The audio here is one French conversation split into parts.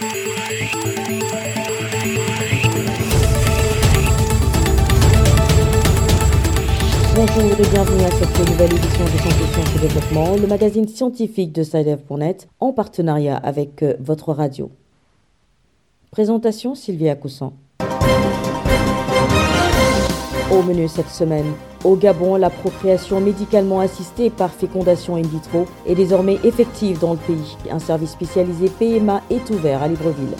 Bonjour et bienvenue à cette nouvelle édition de Sciences et Développement, le magazine scientifique de SciDev.net en partenariat avec euh, votre radio. Présentation Sylvia Coussan. Au menu cette semaine, au Gabon, la procréation médicalement assistée par fécondation in vitro est désormais effective dans le pays. Un service spécialisé PMA est ouvert à Libreville.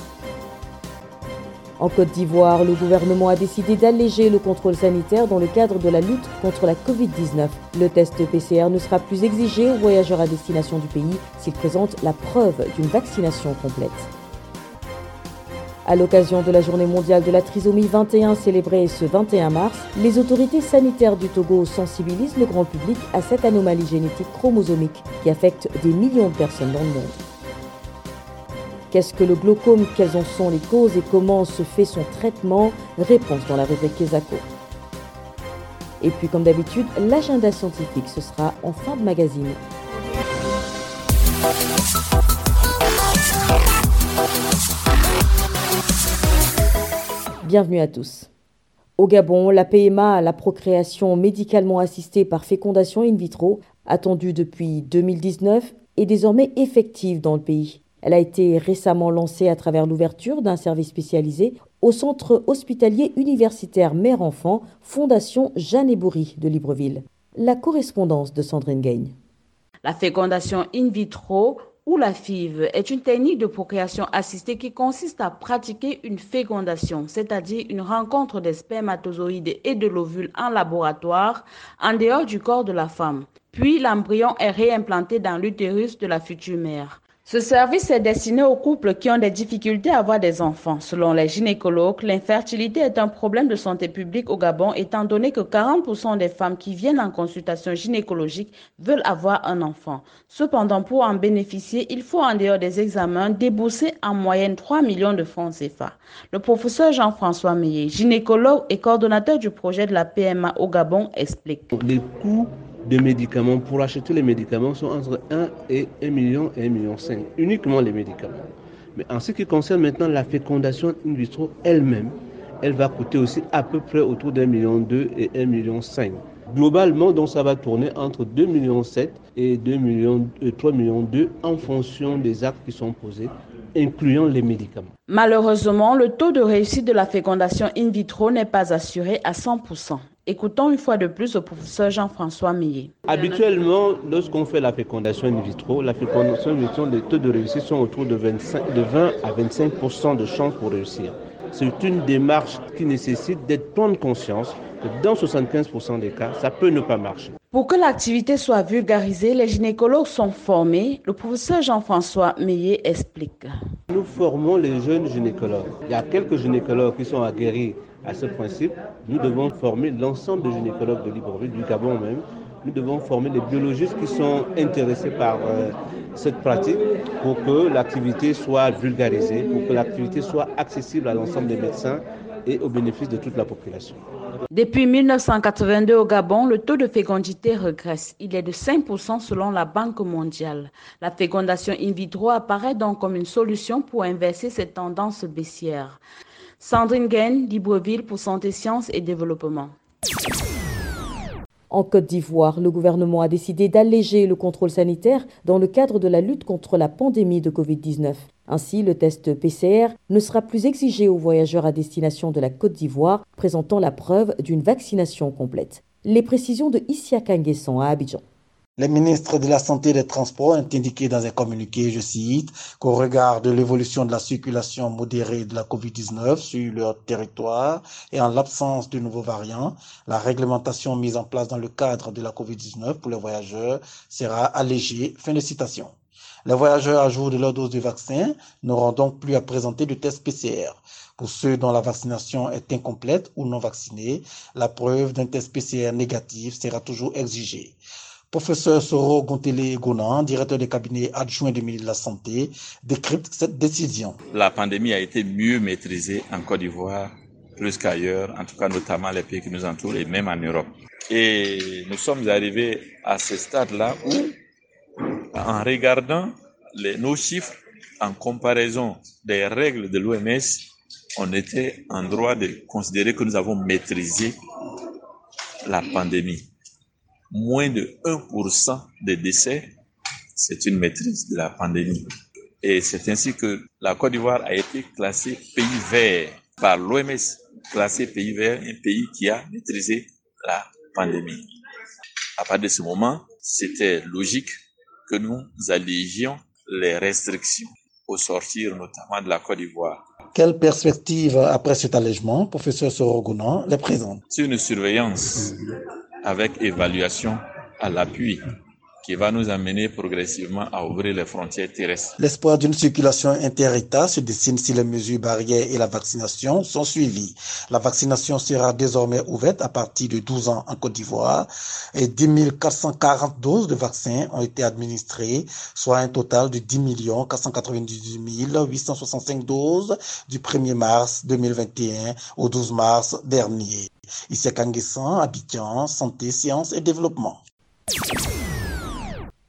En Côte d'Ivoire, le gouvernement a décidé d'alléger le contrôle sanitaire dans le cadre de la lutte contre la Covid-19. Le test PCR ne sera plus exigé aux voyageurs à destination du pays s'ils présentent la preuve d'une vaccination complète. À l'occasion de la journée mondiale de la trisomie 21 célébrée ce 21 mars, les autorités sanitaires du Togo sensibilisent le grand public à cette anomalie génétique chromosomique qui affecte des millions de personnes dans le monde. Qu'est-ce que le glaucome? Quelles en sont les causes et comment se fait son traitement? Réponse dans la rubrique Kesako. Et puis comme d'habitude, l'agenda scientifique, ce sera en fin de magazine. Bienvenue à tous. Au Gabon, la PMA, la procréation médicalement assistée par fécondation in vitro, attendue depuis 2019, est désormais effective dans le pays. Elle a été récemment lancée à travers l'ouverture d'un service spécialisé au centre hospitalier universitaire Mère-Enfant, Fondation Jeanne Bourri de Libreville. La correspondance de Sandrine Gagne. La fécondation in vitro ou la FIV est une technique de procréation assistée qui consiste à pratiquer une fécondation, c'est-à-dire une rencontre des spermatozoïdes et de l'ovule en laboratoire en dehors du corps de la femme. Puis l'embryon est réimplanté dans l'utérus de la future mère. Ce service est destiné aux couples qui ont des difficultés à avoir des enfants. Selon les gynécologues, l'infertilité est un problème de santé publique au Gabon étant donné que 40% des femmes qui viennent en consultation gynécologique veulent avoir un enfant. Cependant, pour en bénéficier, il faut en dehors des examens débourser en moyenne 3 millions de francs CFA. Le professeur Jean-François Meillet, gynécologue et coordonnateur du projet de la PMA au Gabon, explique de médicaments, pour acheter les médicaments, sont entre 1 et 1 million et 1 million 5, uniquement les médicaments. Mais en ce qui concerne maintenant la fécondation in vitro elle-même, elle va coûter aussi à peu près autour d'un million 2 et 1 million 5. Globalement, donc, ça va tourner entre 2 millions 7 et 2 millions, 3 millions 2 en fonction des actes qui sont posés, incluant les médicaments. Malheureusement, le taux de réussite de la fécondation in vitro n'est pas assuré à 100%. Écoutons une fois de plus le professeur Jean-François Millet. Habituellement, lorsqu'on fait la fécondation in vitro, la fécondation in vitro, les taux de réussite sont autour de, 25, de 20 à 25% de chances pour réussir. C'est une démarche qui nécessite d'être prendre conscience que dans 75% des cas, ça peut ne pas marcher. Pour que l'activité soit vulgarisée, les gynécologues sont formés. Le professeur Jean-François Meillet explique. Nous formons les jeunes gynécologues. Il y a quelques gynécologues qui sont aguerris à ce principe, nous devons former l'ensemble des gynécologues de Libreville, du Gabon même. Nous devons former les biologistes qui sont intéressés par euh, cette pratique pour que l'activité soit vulgarisée, pour que l'activité soit accessible à l'ensemble des médecins et au bénéfice de toute la population. Depuis 1982 au Gabon, le taux de fécondité regresse. Il est de 5% selon la Banque mondiale. La fécondation in vitro apparaît donc comme une solution pour inverser cette tendance baissière. Sandrine Libreville pour Santé, Sciences et Développement. En Côte d'Ivoire, le gouvernement a décidé d'alléger le contrôle sanitaire dans le cadre de la lutte contre la pandémie de Covid-19. Ainsi, le test PCR ne sera plus exigé aux voyageurs à destination de la Côte d'Ivoire présentant la preuve d'une vaccination complète. Les précisions de Issia Kanguesson à Abidjan. Les ministres de la Santé et des Transports ont indiqué dans un communiqué, je cite, qu'au regard de l'évolution de la circulation modérée de la COVID-19 sur leur territoire et en l'absence de nouveaux variants, la réglementation mise en place dans le cadre de la COVID-19 pour les voyageurs sera allégée. Fin de citation. Les voyageurs à jour de leur dose de vaccin n'auront donc plus à présenter de test PCR. Pour ceux dont la vaccination est incomplète ou non vaccinés, la preuve d'un test PCR négatif sera toujours exigée. Professeur Soro Gontele Gonan, directeur des cabinets adjoints du ministre de la Santé, décrypte cette décision. La pandémie a été mieux maîtrisée en Côte d'Ivoire plus qu'ailleurs, en tout cas notamment les pays qui nous entourent et même en Europe. Et nous sommes arrivés à ce stade-là où, en regardant nos chiffres en comparaison des règles de l'OMS, on était en droit de considérer que nous avons maîtrisé la pandémie. Moins de 1% des décès, c'est une maîtrise de la pandémie. Et c'est ainsi que la Côte d'Ivoire a été classée pays vert par l'OMS, classé pays vert, un pays qui a maîtrisé la pandémie. À partir de ce moment, c'était logique que nous allégions les restrictions au sortir notamment de la Côte d'Ivoire. Quelle perspective après cet allègement, professeur Sorogounan, les présente? C'est une surveillance avec évaluation à l'appui qui va nous amener progressivement à ouvrir les frontières terrestres. L'espoir d'une circulation inter-État se dessine si les mesures barrières et la vaccination sont suivies. La vaccination sera désormais ouverte à partir de 12 ans en Côte d'Ivoire et 10 440 doses de vaccins ont été administrées, soit un total de 10 498 865 doses du 1er mars 2021 au 12 mars dernier. Santé, Sciences et Développement.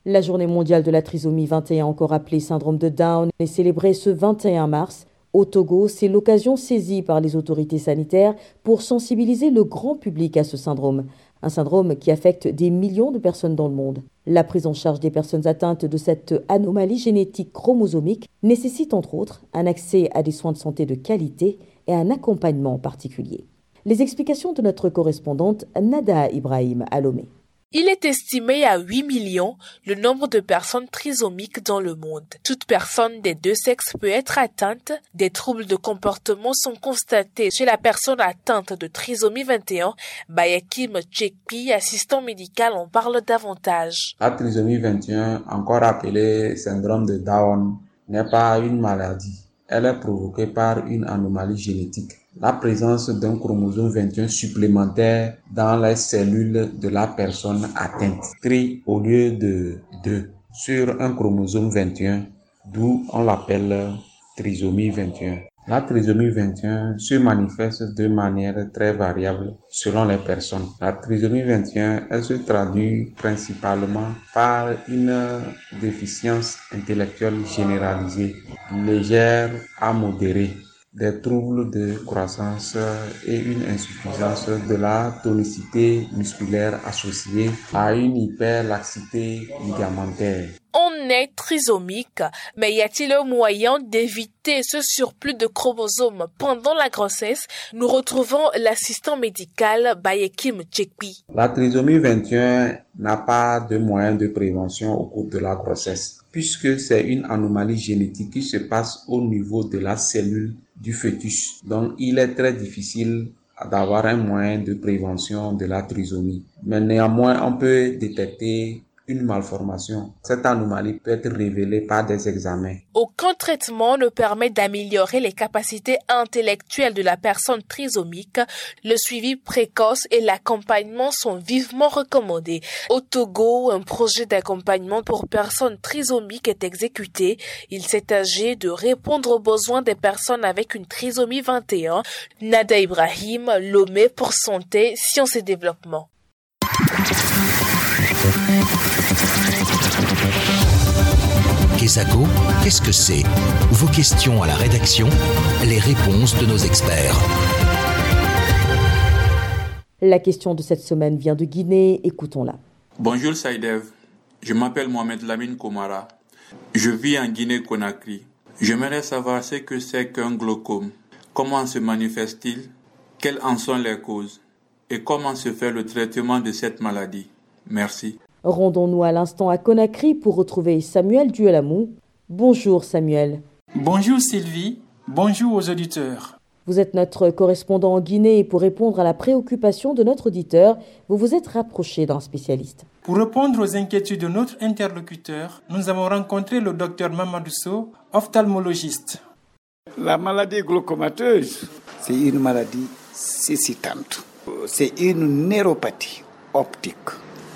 La journée mondiale de la trisomie 21, encore appelée syndrome de Down, est célébrée ce 21 mars. Au Togo, c'est l'occasion saisie par les autorités sanitaires pour sensibiliser le grand public à ce syndrome, un syndrome qui affecte des millions de personnes dans le monde. La prise en charge des personnes atteintes de cette anomalie génétique chromosomique nécessite entre autres un accès à des soins de santé de qualité et un accompagnement particulier. Les explications de notre correspondante Nada Ibrahim Alomé. Il est estimé à 8 millions le nombre de personnes trisomiques dans le monde. Toute personne des deux sexes peut être atteinte. Des troubles de comportement sont constatés chez la personne atteinte de trisomie 21. Bayakim Tchekpi, assistant médical, en parle davantage. La trisomie 21, encore appelée syndrome de Down, n'est pas une maladie. Elle est provoquée par une anomalie génétique la présence d'un chromosome 21 supplémentaire dans les cellules de la personne atteinte. Tri au lieu de 2 sur un chromosome 21, d'où on l'appelle trisomie 21. La trisomie 21 se manifeste de manière très variable selon les personnes. La trisomie 21, elle se traduit principalement par une déficience intellectuelle généralisée, légère à modérée des troubles de croissance et une insuffisance de la tonicité musculaire associée à une hyperlaxité ligamentaire. On est trisomique, mais y a-t-il un moyen d'éviter ce surplus de chromosomes pendant la grossesse? Nous retrouvons l'assistant médical Bayekim Tchekpi. La trisomie 21 n'a pas de moyen de prévention au cours de la grossesse, puisque c'est une anomalie génétique qui se passe au niveau de la cellule du fœtus. Donc il est très difficile d'avoir un moyen de prévention de la trisomie. Mais néanmoins, on peut détecter une malformation. Cette anomalie peut être révélée par des examens. Aucun traitement ne permet d'améliorer les capacités intellectuelles de la personne trisomique. Le suivi précoce et l'accompagnement sont vivement recommandés. Au Togo, un projet d'accompagnement pour personnes trisomiques est exécuté. Il s'est agi de répondre aux besoins des personnes avec une trisomie 21. Nada Ibrahim, Lomé pour Santé, Sciences et Développement. Kesako, qu'est-ce que c'est? Vos questions à la rédaction, les réponses de nos experts. La question de cette semaine vient de Guinée, écoutons-la. Bonjour Saïdev, je m'appelle Mohamed Lamine Komara. Je vis en Guinée-Conakry. J'aimerais savoir ce que c'est qu'un glaucome. Comment se manifeste-t-il? Quelles en sont les causes? Et comment se fait le traitement de cette maladie? Merci. Rendons-nous à l'instant à Conakry pour retrouver Samuel Duelamou. Bonjour Samuel. Bonjour Sylvie. Bonjour aux auditeurs. Vous êtes notre correspondant en Guinée et pour répondre à la préoccupation de notre auditeur, vous vous êtes rapproché d'un spécialiste. Pour répondre aux inquiétudes de notre interlocuteur, nous avons rencontré le docteur Mamadou Sow, ophtalmologiste. La maladie glaucomateuse, c'est une maladie cécitante. C'est une neuropathie optique.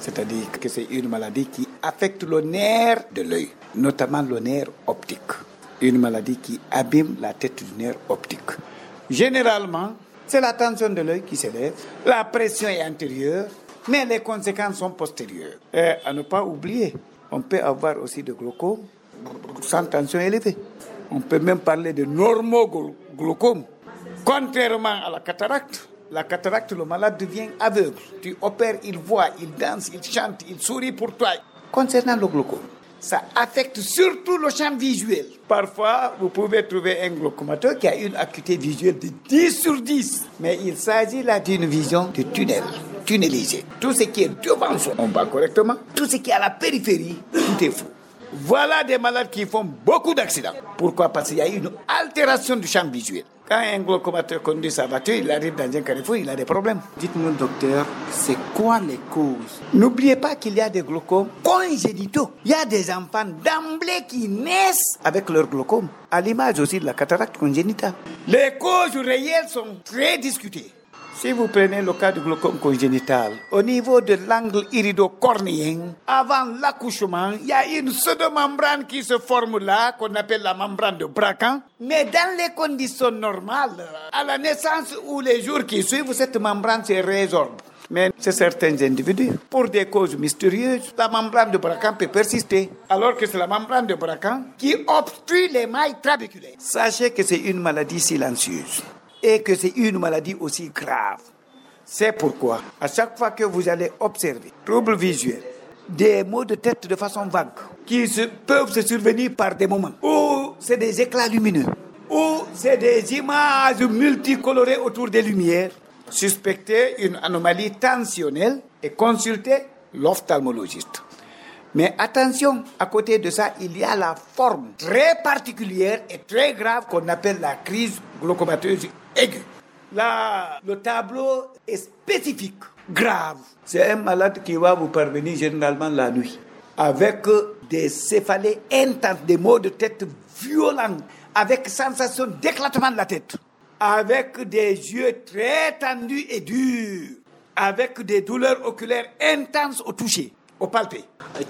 C'est-à-dire que c'est une maladie qui affecte le nerf de l'œil, notamment le nerf optique. Une maladie qui abîme la tête du nerf optique. Généralement, c'est la tension de l'œil qui s'élève, la pression est antérieure, mais les conséquences sont postérieures. Et à ne pas oublier, on peut avoir aussi de glaucome sans tension élevée. On peut même parler de normoglaucome. Contrairement à la cataracte, la cataracte, le malade devient aveugle. Tu opères, il voit, il danse, il chante, il sourit pour toi. Concernant le glaucome, ça affecte surtout le champ visuel. Parfois, vous pouvez trouver un glaucomateur qui a une acuité visuelle de 10 sur 10. Mais il s'agit là d'une vision de tunnel, tunnelisé. Tout ce qui est devant son, on va correctement. Tout ce qui est à la périphérie, tout est fou. Voilà des malades qui font beaucoup d'accidents. Pourquoi? Parce qu'il y a une altération du champ visuel. Quand un glaucomateur conduit sa voiture, il arrive dans un carrefour, il a des problèmes. Dites-moi, docteur, c'est quoi les causes? N'oubliez pas qu'il y a des glaucomes congénitaux. Il y a des enfants d'emblée qui naissent avec leur glaucome, à l'image aussi de la cataracte congénitale. Les causes réelles sont très discutées. Si vous prenez le cas du glaucome congénital, au niveau de l'angle iridocornéen, avant l'accouchement, il y a une pseudomembrane qui se forme là, qu'on appelle la membrane de Bracan. Mais dans les conditions normales, à la naissance ou les jours qui suivent, cette membrane se résorbe. Mais chez certains individus, pour des causes mystérieuses, la membrane de Bracan peut persister, alors que c'est la membrane de Bracan qui obstrue les mailles trabéculaires. Sachez que c'est une maladie silencieuse et que c'est une maladie aussi grave. C'est pourquoi, à chaque fois que vous allez observer troubles visuels, des maux de tête de façon vague, qui peuvent se survenir par des moments, ou c'est des éclats lumineux, ou c'est des images multicolorées autour des lumières, suspectez une anomalie tensionnelle et consultez l'ophtalmologiste. Mais attention, à côté de ça, il y a la forme très particulière et très grave qu'on appelle la crise glaucomateuse Là, le tableau est spécifique, grave. C'est un malade qui va vous parvenir généralement la nuit, avec des céphalées intenses, des maux de tête violents, avec sensation d'éclatement de la tête, avec des yeux très tendus et durs, avec des douleurs oculaires intenses au toucher au palpé.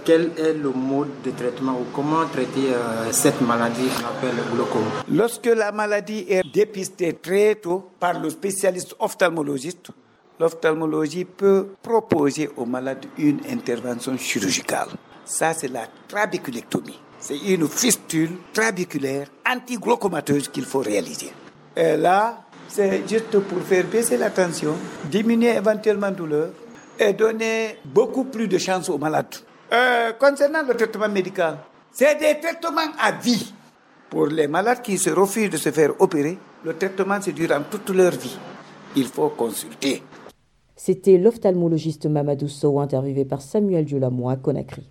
Quel est le mode de traitement ou comment traiter euh, cette maladie qu'on appelle le glaucome? Lorsque la maladie est dépistée très tôt par le spécialiste ophtalmologiste, l'ophtalmologie peut proposer au malade une intervention chirurgicale. Ça, c'est la trabiculectomie. C'est une fistule trabiculaire antiglaucomateuse qu'il faut réaliser. Et là, c'est juste pour faire baisser la tension, diminuer éventuellement la douleur, et donner beaucoup plus de chance aux malades. Euh, concernant le traitement médical, c'est des traitements à vie. Pour les malades qui se refusent de se faire opérer, le traitement c'est durant toute leur vie. Il faut consulter. C'était l'ophtalmologiste Mamadou Sow, interviewé par Samuel Dulamois à Conakry.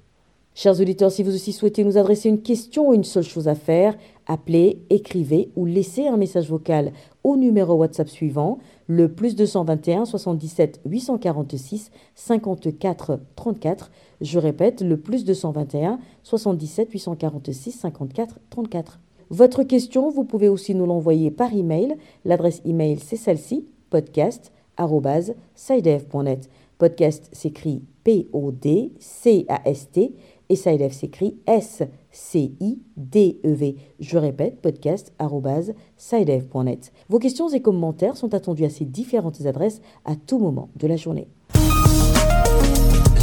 Chers auditeurs, si vous aussi souhaitez nous adresser une question ou une seule chose à faire, appelez, écrivez ou laissez un message vocal au numéro WhatsApp suivant, le plus 221 77 846 54 34. Je répète, le plus 221 77 846 54 34. Votre question, vous pouvez aussi nous l'envoyer par email. L'adresse email, c'est celle-ci, podcast.sidev.net. Podcast s'écrit P-O-D-C-A-S-T et SciDev s'écrit S-C-I-D-E-V. Je répète, podcast.sidev.net. Vos questions et commentaires sont attendus à ces différentes adresses à tout moment de la journée.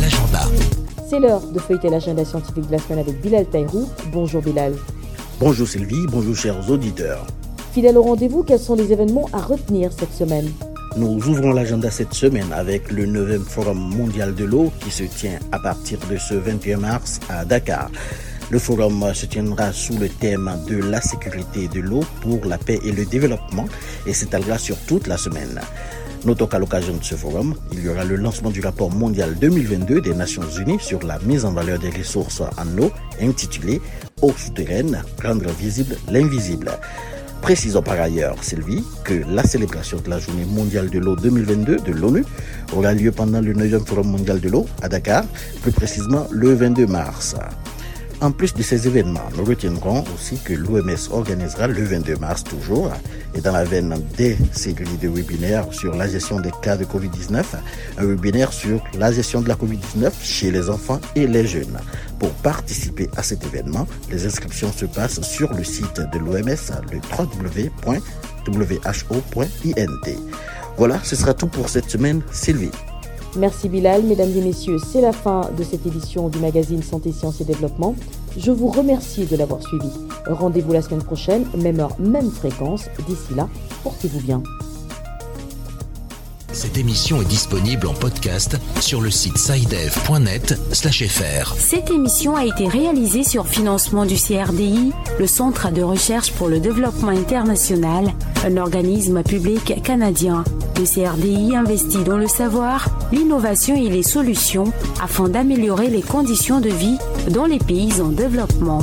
L'agenda. C'est l'heure de feuilleter l'agenda scientifique de la semaine avec Bilal Taïrou. Bonjour Bilal. Bonjour Sylvie, bonjour chers auditeurs. Fidèle au rendez-vous, quels sont les événements à retenir cette semaine? Nous ouvrons l'agenda cette semaine avec le 9e Forum mondial de l'eau qui se tient à partir de ce 21 mars à Dakar. Le forum se tiendra sous le thème de la sécurité de l'eau pour la paix et le développement et s'étalera sur toute la semaine. Notons qu'à l'occasion de ce forum, il y aura le lancement du rapport mondial 2022 des Nations Unies sur la mise en valeur des ressources en eau intitulé Eau souterraine, rendre visible l'invisible. Précisons par ailleurs, Sylvie, que la célébration de la Journée mondiale de l'eau 2022 de l'ONU aura lieu pendant le 9e Forum mondial de l'eau à Dakar, plus précisément le 22 mars. En plus de ces événements, nous retiendrons aussi que l'OMS organisera le 22 mars toujours, et dans la veine des séries de webinaires sur la gestion des cas de Covid-19, un webinaire sur la gestion de la Covid-19 chez les enfants et les jeunes. Pour participer à cet événement, les inscriptions se passent sur le site de l'OMS, le www.who.int. Voilà, ce sera tout pour cette semaine. Sylvie. Merci Bilal, mesdames et messieurs, c'est la fin de cette édition du magazine Santé, Sciences et Développement. Je vous remercie de l'avoir suivi. Rendez-vous la semaine prochaine, même heure, même fréquence. D'ici là, portez-vous bien. Cette émission est disponible en podcast sur le site sidev.net/fr. Cette émission a été réalisée sur financement du CRDI, le Centre de recherche pour le développement international, un organisme public canadien. Le CRDI investit dans le savoir, l'innovation et les solutions afin d'améliorer les conditions de vie dans les pays en développement.